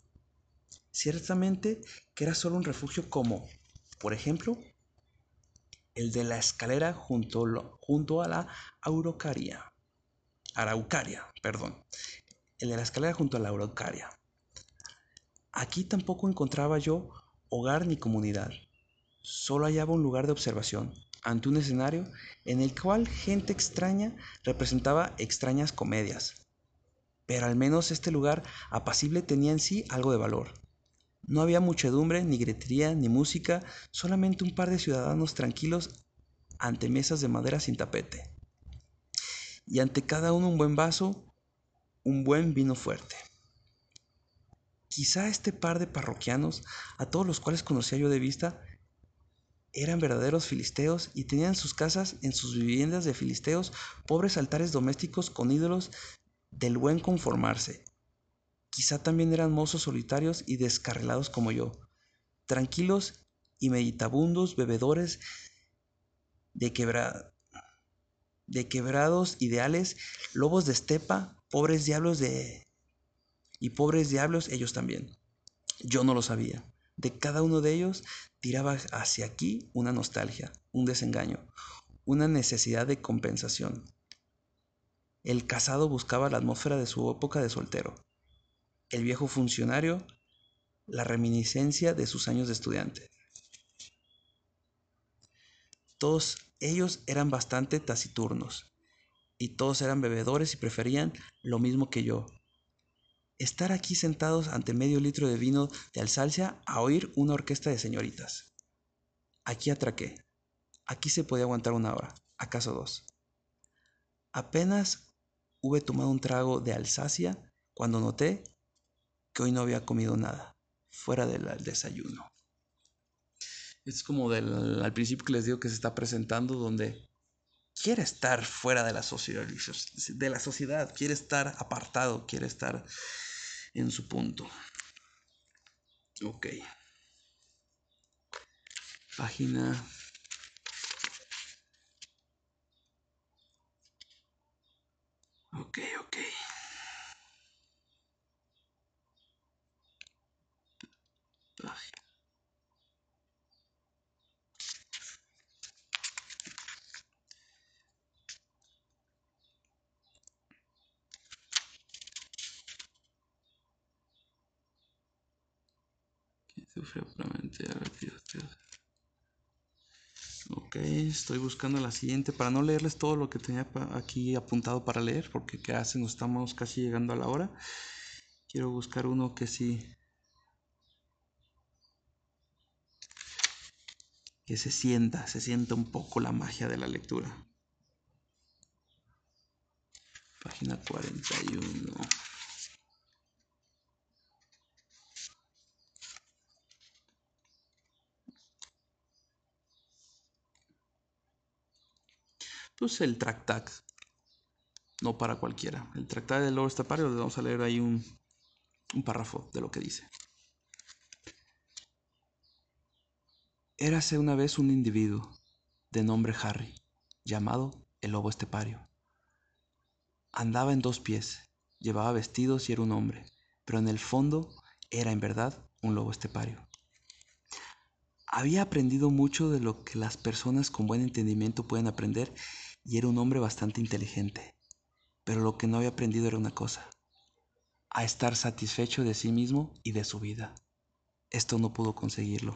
Ciertamente que era solo un refugio como, por ejemplo, el de la escalera junto, a la Araucaria. Araucaria, perdón. El de la escalera junto a la Araucaria. Aquí tampoco encontraba yo hogar ni comunidad. Solo hallaba un lugar de observación, ante un escenario en el cual gente extraña representaba extrañas comedias. Pero al menos este lugar apacible tenía en sí algo de valor. No había muchedumbre, ni gritería, ni música, solamente un par de ciudadanos tranquilos ante mesas de madera sin tapete. Y ante cada uno un buen vaso, un buen vino fuerte. Quizá este par de parroquianos, a todos los cuales conocía yo de vista, eran verdaderos filisteos y tenían sus casas en sus viviendas de filisteos pobres altares domésticos con ídolos del buen conformarse, Quizá también eran mozos solitarios y descarrelados como yo, tranquilos y meditabundos bebedores de, de quebrados ideales, lobos de estepa, pobres diablos de... y pobres diablos ellos también. Yo no lo sabía. De cada uno de ellos tiraba hacia aquí una nostalgia, un desengaño, una necesidad de compensación. El casado buscaba la atmósfera de su época de soltero el viejo funcionario la reminiscencia de sus años de estudiante. Todos ellos eran bastante taciturnos y todos eran bebedores y preferían lo mismo que yo. Estar aquí sentados ante medio litro de vino de Alsacia a oír una orquesta de señoritas. Aquí atraqué. Aquí se podía aguantar una hora, acaso dos. Apenas hube tomado un trago de Alsacia cuando noté que hoy no había comido nada fuera del desayuno. Es como del, al principio que les digo que se está presentando donde quiere estar fuera de la sociedad, de la sociedad, quiere estar apartado, quiere estar en su punto. Ok. Página Ok, ok. Ok, estoy buscando la siguiente para no leerles todo lo que tenía aquí apuntado para leer, porque ¿qué hacen? Estamos casi llegando a la hora. Quiero buscar uno que sí que se sienta, se sienta un poco la magia de la lectura. Página 41. Pues el tractac. No para cualquiera. El tractac del lobo estepario, les vamos a leer ahí un, un párrafo de lo que dice. Érase una vez un individuo de nombre Harry, llamado el lobo estepario. Andaba en dos pies, llevaba vestidos y era un hombre, pero en el fondo era en verdad un lobo estepario. Había aprendido mucho de lo que las personas con buen entendimiento pueden aprender y era un hombre bastante inteligente. Pero lo que no había aprendido era una cosa, a estar satisfecho de sí mismo y de su vida. Esto no pudo conseguirlo.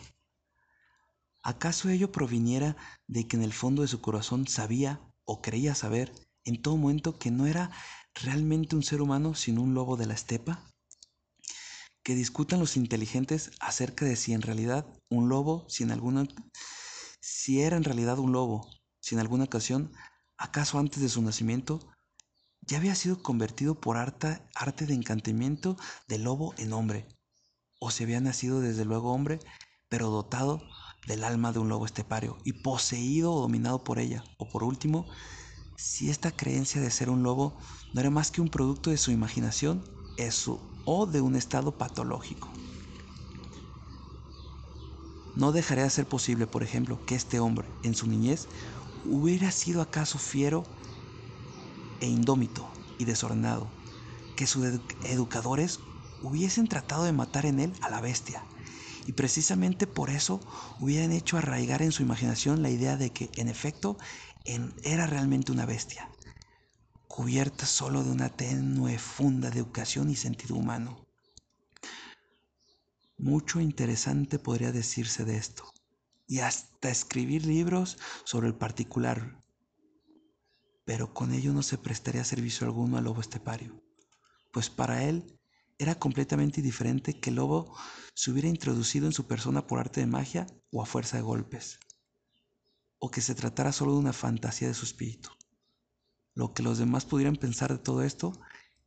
¿Acaso ello proviniera de que en el fondo de su corazón sabía o creía saber en todo momento que no era realmente un ser humano sino un lobo de la estepa? Que discutan los inteligentes acerca de si en realidad un lobo, si en alguna si era en realidad un lobo, si en alguna ocasión, acaso antes de su nacimiento, ya había sido convertido por arte, de encantamiento de lobo en hombre, o si había nacido desde luego hombre, pero dotado del alma de un lobo estepario y poseído o dominado por ella. O por último, si esta creencia de ser un lobo no era más que un producto de su imaginación eso, o de un estado patológico. No dejaría de ser posible, por ejemplo, que este hombre, en su niñez, hubiera sido acaso fiero e indómito y desordenado, que sus educadores hubiesen tratado de matar en él a la bestia, y precisamente por eso hubieran hecho arraigar en su imaginación la idea de que, en efecto, era realmente una bestia, cubierta solo de una tenue funda de educación y sentido humano. Mucho interesante podría decirse de esto, y hasta escribir libros sobre el particular, pero con ello no se prestaría servicio alguno al lobo estepario, pues para él era completamente diferente que el lobo se hubiera introducido en su persona por arte de magia o a fuerza de golpes, o que se tratara solo de una fantasía de su espíritu. Lo que los demás pudieran pensar de todo esto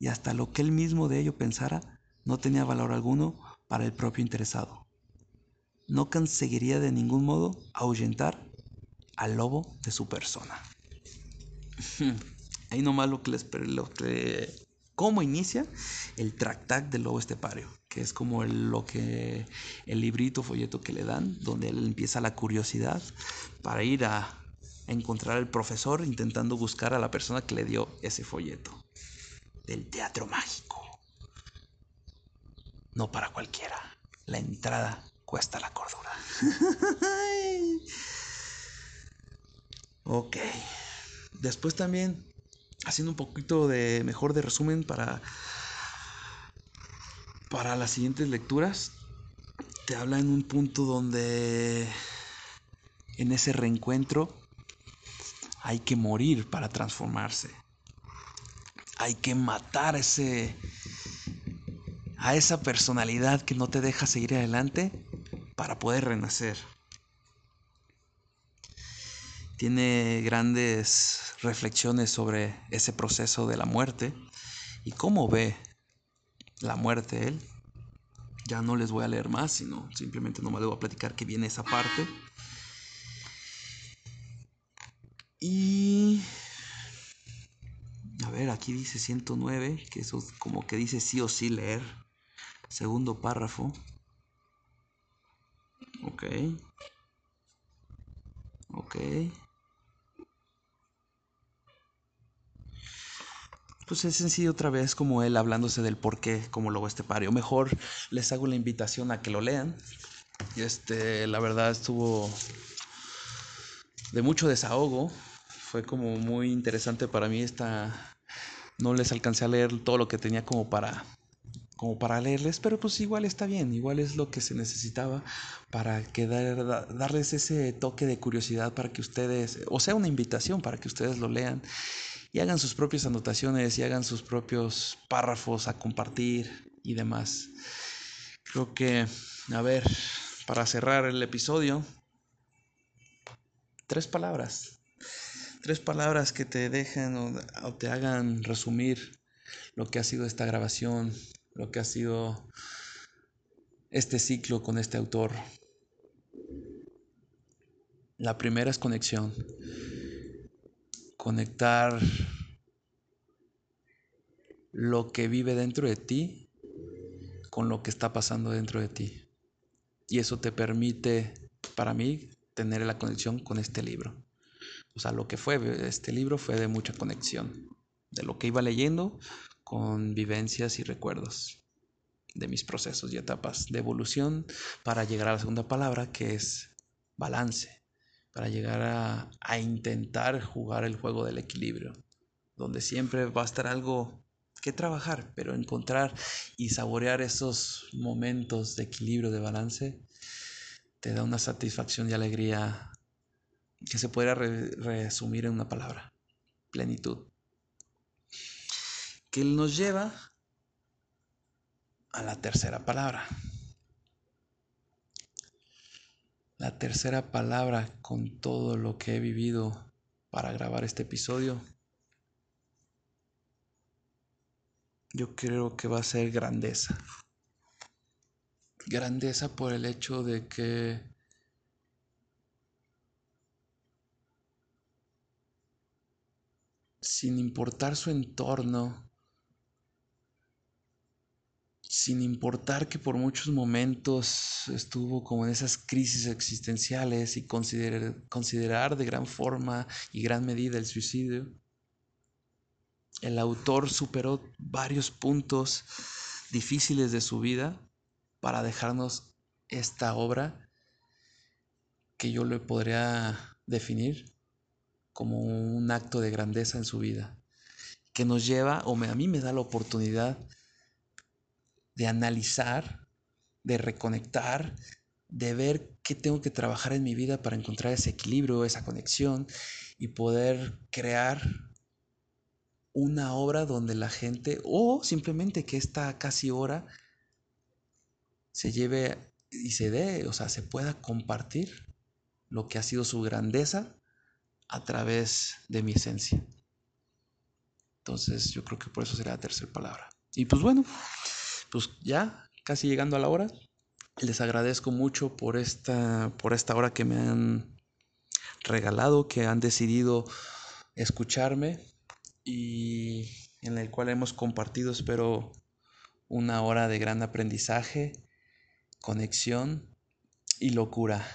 y hasta lo que él mismo de ello pensara no tenía valor alguno para el propio interesado. No conseguiría de ningún modo ahuyentar al lobo de su persona. Ahí nomás lo que les lo que cómo inicia el tractac del lobo estepario, que es como lo que el librito folleto que le dan, donde él empieza la curiosidad para ir a encontrar al profesor intentando buscar a la persona que le dio ese folleto del teatro mágico. No para cualquiera. La entrada cuesta la cordura. ok. Después también, haciendo un poquito de mejor de resumen para, para las siguientes lecturas, te habla en un punto donde en ese reencuentro hay que morir para transformarse. Hay que matar ese a esa personalidad que no te deja seguir adelante para poder renacer. Tiene grandes reflexiones sobre ese proceso de la muerte y cómo ve la muerte él. Ya no les voy a leer más, sino simplemente no me debo platicar que viene esa parte. Y... A ver, aquí dice 109, que eso como que dice sí o sí leer. Segundo párrafo. Ok. Ok. Pues es sencillo otra vez como él hablándose del por qué como lobo estepario. Mejor les hago la invitación a que lo lean. Y este, la verdad estuvo de mucho desahogo. Fue como muy interesante para mí esta... No les alcancé a leer todo lo que tenía como para como para leerles, pero pues igual está bien, igual es lo que se necesitaba para que darles ese toque de curiosidad para que ustedes, o sea, una invitación para que ustedes lo lean y hagan sus propias anotaciones y hagan sus propios párrafos a compartir y demás. Creo que, a ver, para cerrar el episodio, tres palabras, tres palabras que te dejen o, te hagan resumir lo que ha sido esta grabación, lo que ha sido este ciclo con este autor. La primera es conexión. conectar lo que vive dentro de ti con lo que está pasando dentro de ti. Y eso te permite, para mí, tener la conexión con este libro. O sea, lo que fue este libro fue de mucha conexión, de lo que iba leyendo con vivencias y recuerdos de mis procesos y etapas de evolución para llegar a la segunda palabra que es balance, para llegar a, a intentar jugar el juego del equilibrio, donde siempre va a estar algo que trabajar, pero encontrar y saborear esos momentos de equilibrio, de balance, te da una satisfacción y alegría que se podría resumir en una palabra, plenitud. Que nos lleva a la tercera palabra. La tercera palabra con todo lo que he vivido para grabar este episodio, yo creo que va a ser grandeza. Grandeza por el hecho de que sin importar su entorno, sin importar que por muchos momentos estuvo como en esas crisis existenciales y considerar, considerar de gran forma y gran medida el suicidio, el autor superó varios puntos difíciles de su vida para dejarnos esta obra que yo le podría definir como un acto de grandeza en su vida, que nos lleva, o a mí me da la oportunidad de analizar, de reconectar, de ver qué tengo que trabajar en mi vida para encontrar ese equilibrio, esa conexión y poder crear una obra donde la gente, o simplemente que esta casi hora se lleve y se dé, o sea, se pueda compartir lo que ha sido su grandeza a través de mi esencia. Entonces yo creo que por eso será la tercera palabra. Y pues bueno, pues ya casi llegando a la hora. Les agradezco mucho por esta, por esta hora que me han regalado, que han decidido escucharme y en el cual hemos compartido, espero, una hora de gran aprendizaje, conexión y locura,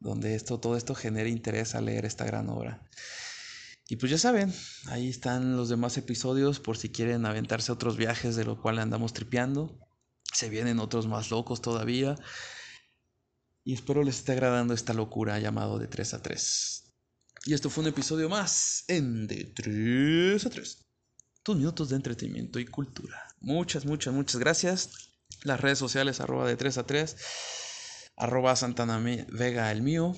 donde esto, todo esto genera interés a leer esta gran obra. Y pues ya saben, ahí están los demás episodios por si quieren aventarse otros viajes de lo cual andamos tripeando. Se vienen otros más locos todavía. Y espero les esté agradando esta locura llamado de 3 a 3. Y esto fue un episodio más en de 3 a 3. Tus minutos de entretenimiento y cultura. Muchas, muchas, muchas gracias. Las redes sociales arroba de 3 a 3. Arroba Santana Vega el mío.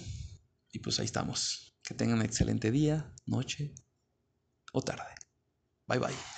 Y pues ahí estamos. Que tengan un excelente día, noche o tarde. Bye bye.